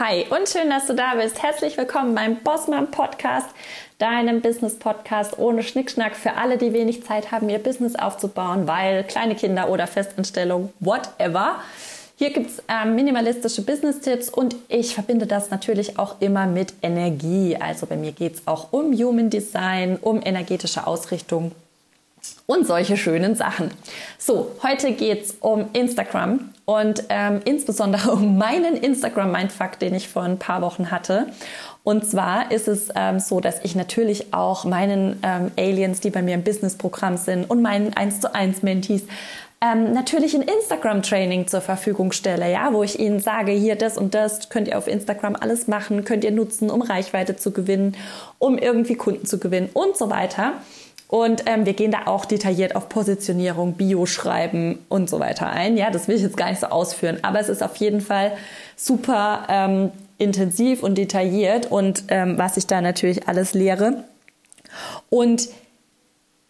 Hi und schön, dass du da bist. Herzlich willkommen beim Bossmann Podcast, deinem Business Podcast ohne Schnickschnack für alle, die wenig Zeit haben, ihr Business aufzubauen, weil kleine Kinder oder Festanstellung, whatever. Hier gibt es ähm, minimalistische Business-Tipps und ich verbinde das natürlich auch immer mit Energie. Also bei mir geht es auch um Human Design, um energetische Ausrichtung und solche schönen Sachen. So, heute geht es um Instagram und ähm, insbesondere um meinen Instagram-Mindfuck, den ich vor ein paar Wochen hatte. Und zwar ist es ähm, so, dass ich natürlich auch meinen ähm, Aliens, die bei mir im Business-Programm sind und meinen 1 zu 1 Mentees ähm, natürlich ein Instagram-Training zur Verfügung stelle, ja, wo ich ihnen sage, hier das und das könnt ihr auf Instagram alles machen, könnt ihr nutzen, um Reichweite zu gewinnen, um irgendwie Kunden zu gewinnen und so weiter. Und ähm, wir gehen da auch detailliert auf Positionierung, Bio-Schreiben und so weiter ein. Ja, das will ich jetzt gar nicht so ausführen, aber es ist auf jeden Fall super ähm, intensiv und detailliert und ähm, was ich da natürlich alles lehre. Und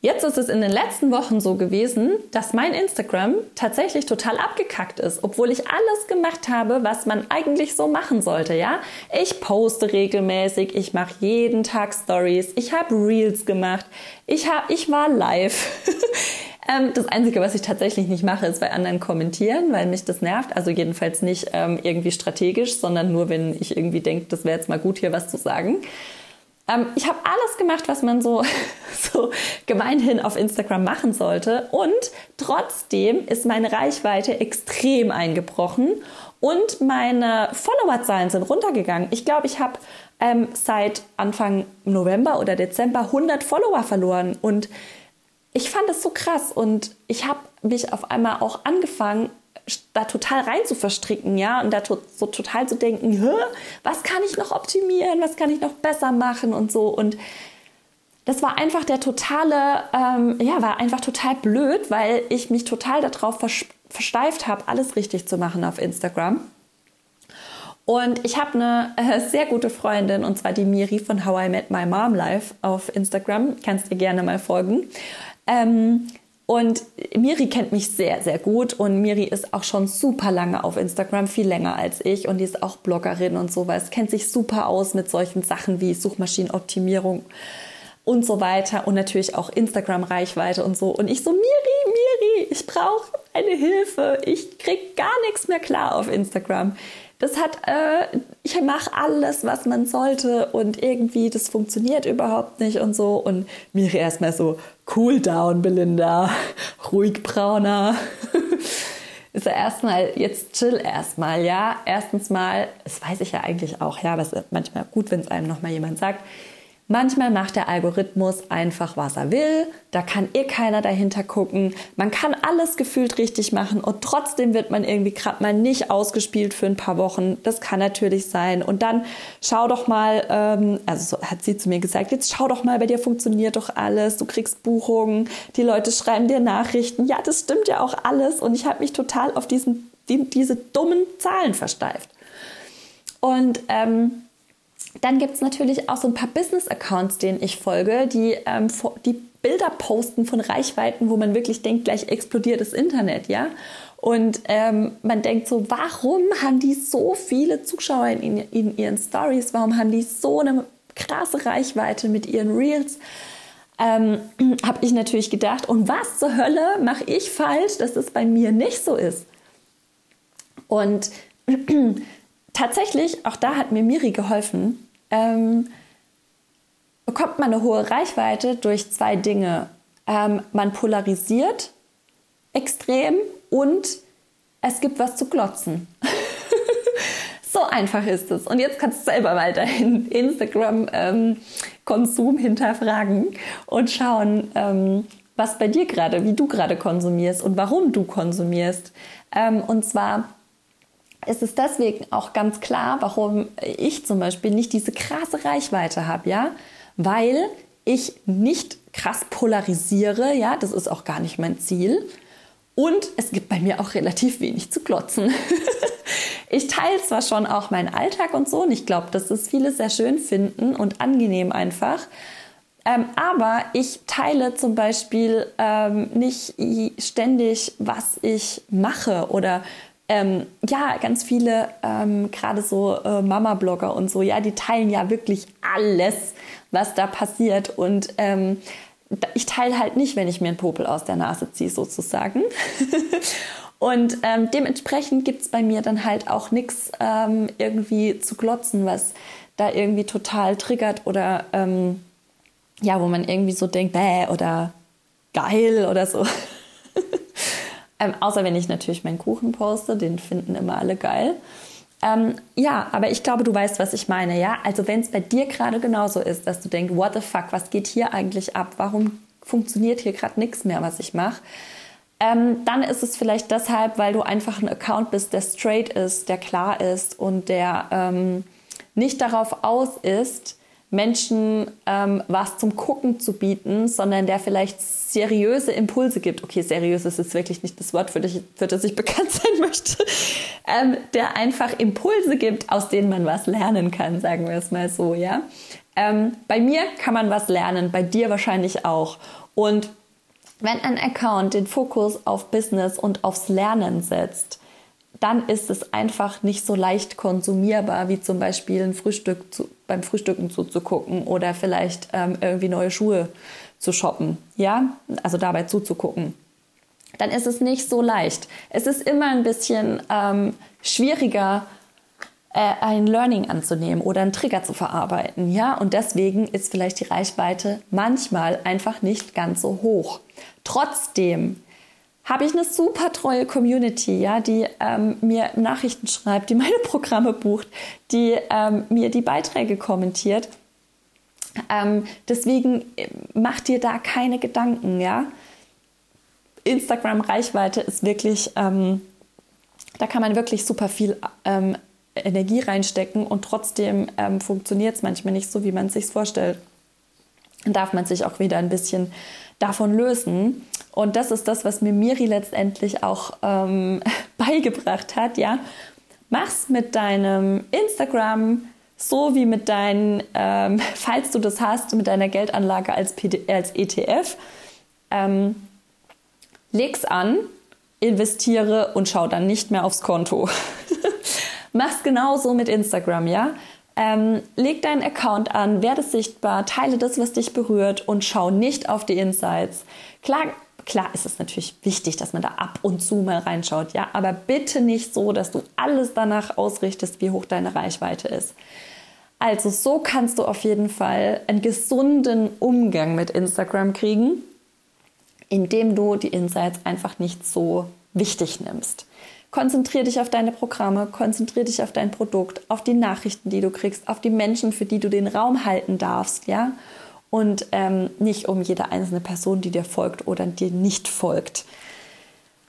Jetzt ist es in den letzten Wochen so gewesen, dass mein Instagram tatsächlich total abgekackt ist, obwohl ich alles gemacht habe, was man eigentlich so machen sollte, ja? Ich poste regelmäßig, ich mache jeden Tag Stories, ich habe Reels gemacht, ich hab, ich war live. Ähm, das Einzige, was ich tatsächlich nicht mache, ist bei anderen kommentieren, weil mich das nervt. Also jedenfalls nicht ähm, irgendwie strategisch, sondern nur, wenn ich irgendwie denke, das wäre jetzt mal gut, hier was zu sagen. Ähm, ich habe alles gemacht, was man so, so gemeinhin auf Instagram machen sollte. Und trotzdem ist meine Reichweite extrem eingebrochen und meine Followerzahlen sind runtergegangen. Ich glaube, ich habe ähm, seit Anfang November oder Dezember 100 Follower verloren und ich fand das so krass und ich habe mich auf einmal auch angefangen, da total rein zu verstricken, ja, und da to so total zu denken, was kann ich noch optimieren, was kann ich noch besser machen und so. Und das war einfach der totale, ähm, ja, war einfach total blöd, weil ich mich total darauf versteift habe, alles richtig zu machen auf Instagram. Und ich habe eine äh, sehr gute Freundin, und zwar die Miri von How I Met My Mom Live auf Instagram. Kannst dir gerne mal folgen. Ähm, und Miri kennt mich sehr, sehr gut und Miri ist auch schon super lange auf Instagram, viel länger als ich und die ist auch Bloggerin und sowas, kennt sich super aus mit solchen Sachen wie Suchmaschinenoptimierung und so weiter und natürlich auch Instagram-Reichweite und so. Und ich so, Miri, Miri, ich brauche eine Hilfe. Ich krieg gar nichts mehr klar auf Instagram. Das hat, äh, ich mache alles, was man sollte und irgendwie das funktioniert überhaupt nicht und so. Und Miri erstmal so, cool down, Belinda, ruhig brauner. ist ja erstmal, jetzt chill erstmal, ja. Erstens mal, das weiß ich ja eigentlich auch, ja, aber es ist manchmal gut, wenn es einem nochmal jemand sagt. Manchmal macht der Algorithmus einfach, was er will. Da kann eh keiner dahinter gucken. Man kann alles gefühlt richtig machen und trotzdem wird man irgendwie gerade mal nicht ausgespielt für ein paar Wochen. Das kann natürlich sein. Und dann schau doch mal, ähm, also so hat sie zu mir gesagt, jetzt schau doch mal, bei dir funktioniert doch alles. Du kriegst Buchungen, die Leute schreiben dir Nachrichten. Ja, das stimmt ja auch alles. Und ich habe mich total auf diesen, die, diese dummen Zahlen versteift. Und ähm, dann gibt es natürlich auch so ein paar Business-Accounts, denen ich folge, die, ähm, die Bilder posten von Reichweiten, wo man wirklich denkt, gleich explodiert das Internet, ja. Und ähm, man denkt so, warum haben die so viele Zuschauer in, in ihren Stories? Warum haben die so eine krasse Reichweite mit ihren Reels? Ähm, habe ich natürlich gedacht, und was zur Hölle mache ich falsch, dass es bei mir nicht so ist? Und tatsächlich, auch da hat mir Miri geholfen, ähm, bekommt man eine hohe Reichweite durch zwei Dinge. Ähm, man polarisiert extrem und es gibt was zu glotzen. so einfach ist es. Und jetzt kannst du selber mal deinen Instagram-Konsum ähm, hinterfragen und schauen, ähm, was bei dir gerade, wie du gerade konsumierst und warum du konsumierst. Ähm, und zwar ist es deswegen auch ganz klar, warum ich zum Beispiel nicht diese krasse Reichweite habe, ja, weil ich nicht krass polarisiere, ja, das ist auch gar nicht mein Ziel. Und es gibt bei mir auch relativ wenig zu glotzen. ich teile zwar schon auch meinen Alltag und so, und ich glaube, dass das viele sehr schön finden und angenehm einfach. Ähm, aber ich teile zum Beispiel ähm, nicht ständig, was ich mache oder ähm, ja, ganz viele, ähm, gerade so äh, Mama-Blogger und so, ja, die teilen ja wirklich alles, was da passiert. Und ähm, ich teile halt nicht, wenn ich mir einen Popel aus der Nase ziehe, sozusagen. und ähm, dementsprechend gibt es bei mir dann halt auch nichts ähm, irgendwie zu glotzen, was da irgendwie total triggert oder ähm, ja, wo man irgendwie so denkt, bäh oder geil oder so. ähm, außer wenn ich natürlich meinen Kuchen poste, den finden immer alle geil. Ähm, ja, aber ich glaube, du weißt, was ich meine, ja? Also wenn es bei dir gerade genauso ist, dass du denkst, what the fuck, was geht hier eigentlich ab? Warum funktioniert hier gerade nichts mehr, was ich mache? Ähm, dann ist es vielleicht deshalb, weil du einfach ein Account bist, der straight ist, der klar ist und der ähm, nicht darauf aus ist, Menschen ähm, was zum Gucken zu bieten, sondern der vielleicht seriöse Impulse gibt. Okay, seriös ist jetzt wirklich nicht das Wort, für, dich, für das ich bekannt sein möchte. Ähm, der einfach Impulse gibt, aus denen man was lernen kann, sagen wir es mal so, ja. Ähm, bei mir kann man was lernen, bei dir wahrscheinlich auch. Und wenn ein Account den Fokus auf Business und aufs Lernen setzt, dann ist es einfach nicht so leicht konsumierbar, wie zum Beispiel ein Frühstück zu, beim Frühstücken zuzugucken oder vielleicht ähm, irgendwie neue Schuhe zu shoppen, ja, also dabei zuzugucken. Dann ist es nicht so leicht. Es ist immer ein bisschen ähm, schwieriger, äh, ein Learning anzunehmen oder einen Trigger zu verarbeiten, ja, und deswegen ist vielleicht die Reichweite manchmal einfach nicht ganz so hoch. Trotzdem habe ich eine super treue Community, ja, die ähm, mir Nachrichten schreibt, die meine Programme bucht, die ähm, mir die Beiträge kommentiert. Ähm, deswegen äh, mach dir da keine Gedanken, ja. Instagram-Reichweite ist wirklich, ähm, da kann man wirklich super viel ähm, Energie reinstecken und trotzdem ähm, funktioniert es manchmal nicht so, wie man es sich vorstellt. Dann darf man sich auch wieder ein bisschen davon lösen. Und das ist das, was mir Miri letztendlich auch ähm, beigebracht hat. Ja, mach's mit deinem Instagram so wie mit deinen, ähm, falls du das hast, mit deiner Geldanlage als, PD, als ETF. Ähm, leg's an, investiere und schau dann nicht mehr aufs Konto. Mach's genauso mit Instagram, ja? Ähm, leg deinen Account an, werde sichtbar, teile das, was dich berührt und schau nicht auf die Insights. Klar, klar ist es natürlich wichtig, dass man da ab und zu mal reinschaut, ja, aber bitte nicht so, dass du alles danach ausrichtest, wie hoch deine Reichweite ist. Also so kannst du auf jeden Fall einen gesunden Umgang mit Instagram kriegen, indem du die Insights einfach nicht so wichtig nimmst. Konzentriere dich auf deine Programme, konzentriere dich auf dein Produkt, auf die Nachrichten, die du kriegst, auf die Menschen, für die du den Raum halten darfst, ja. Und ähm, nicht um jede einzelne Person, die dir folgt oder dir nicht folgt.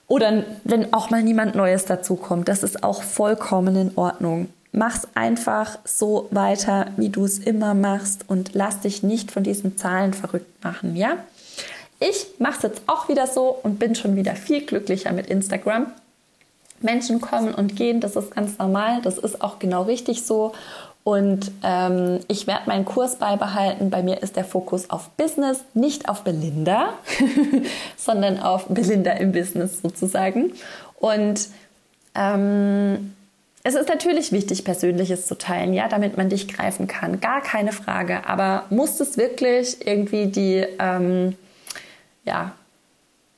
Oder wenn auch mal niemand Neues dazukommt, das ist auch vollkommen in Ordnung. Mach's einfach so weiter, wie du es immer machst und lass dich nicht von diesen Zahlen verrückt machen, ja? Ich mache es jetzt auch wieder so und bin schon wieder viel glücklicher mit Instagram. Menschen kommen und gehen, das ist ganz normal, das ist auch genau richtig so. Und ähm, ich werde meinen Kurs beibehalten. Bei mir ist der Fokus auf Business, nicht auf Belinda, sondern auf Belinda im Business sozusagen. Und ähm, es ist natürlich wichtig, Persönliches zu teilen, ja, damit man dich greifen kann. Gar keine Frage. Aber muss es wirklich irgendwie die, ähm, ja,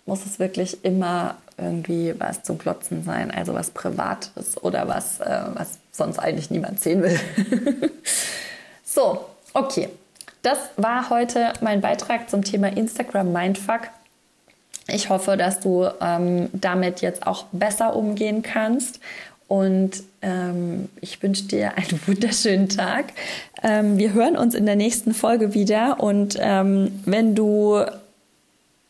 muss es wirklich immer irgendwie was zum Glotzen sein, also was Privates oder was, äh, was sonst eigentlich niemand sehen will. so, okay. Das war heute mein Beitrag zum Thema Instagram Mindfuck. Ich hoffe, dass du ähm, damit jetzt auch besser umgehen kannst. Und ähm, ich wünsche dir einen wunderschönen Tag. Ähm, wir hören uns in der nächsten Folge wieder. Und ähm, wenn du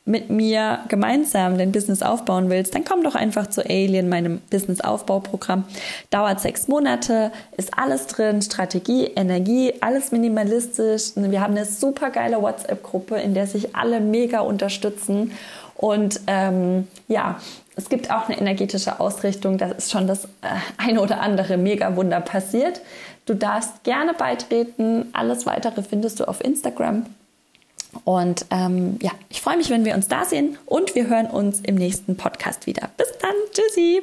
mit mir gemeinsam dein Business aufbauen willst, dann komm doch einfach zu Alien, meinem Business-Aufbauprogramm. Dauert sechs Monate, ist alles drin, Strategie, Energie, alles minimalistisch. Wir haben eine super geile WhatsApp-Gruppe, in der sich alle mega unterstützen. Und ähm, ja, es gibt auch eine energetische Ausrichtung. Da ist schon das äh, eine oder andere Mega-Wunder passiert. Du darfst gerne beitreten. Alles weitere findest du auf Instagram. Und ähm, ja, ich freue mich, wenn wir uns da sehen und wir hören uns im nächsten Podcast wieder. Bis dann. Tschüssi.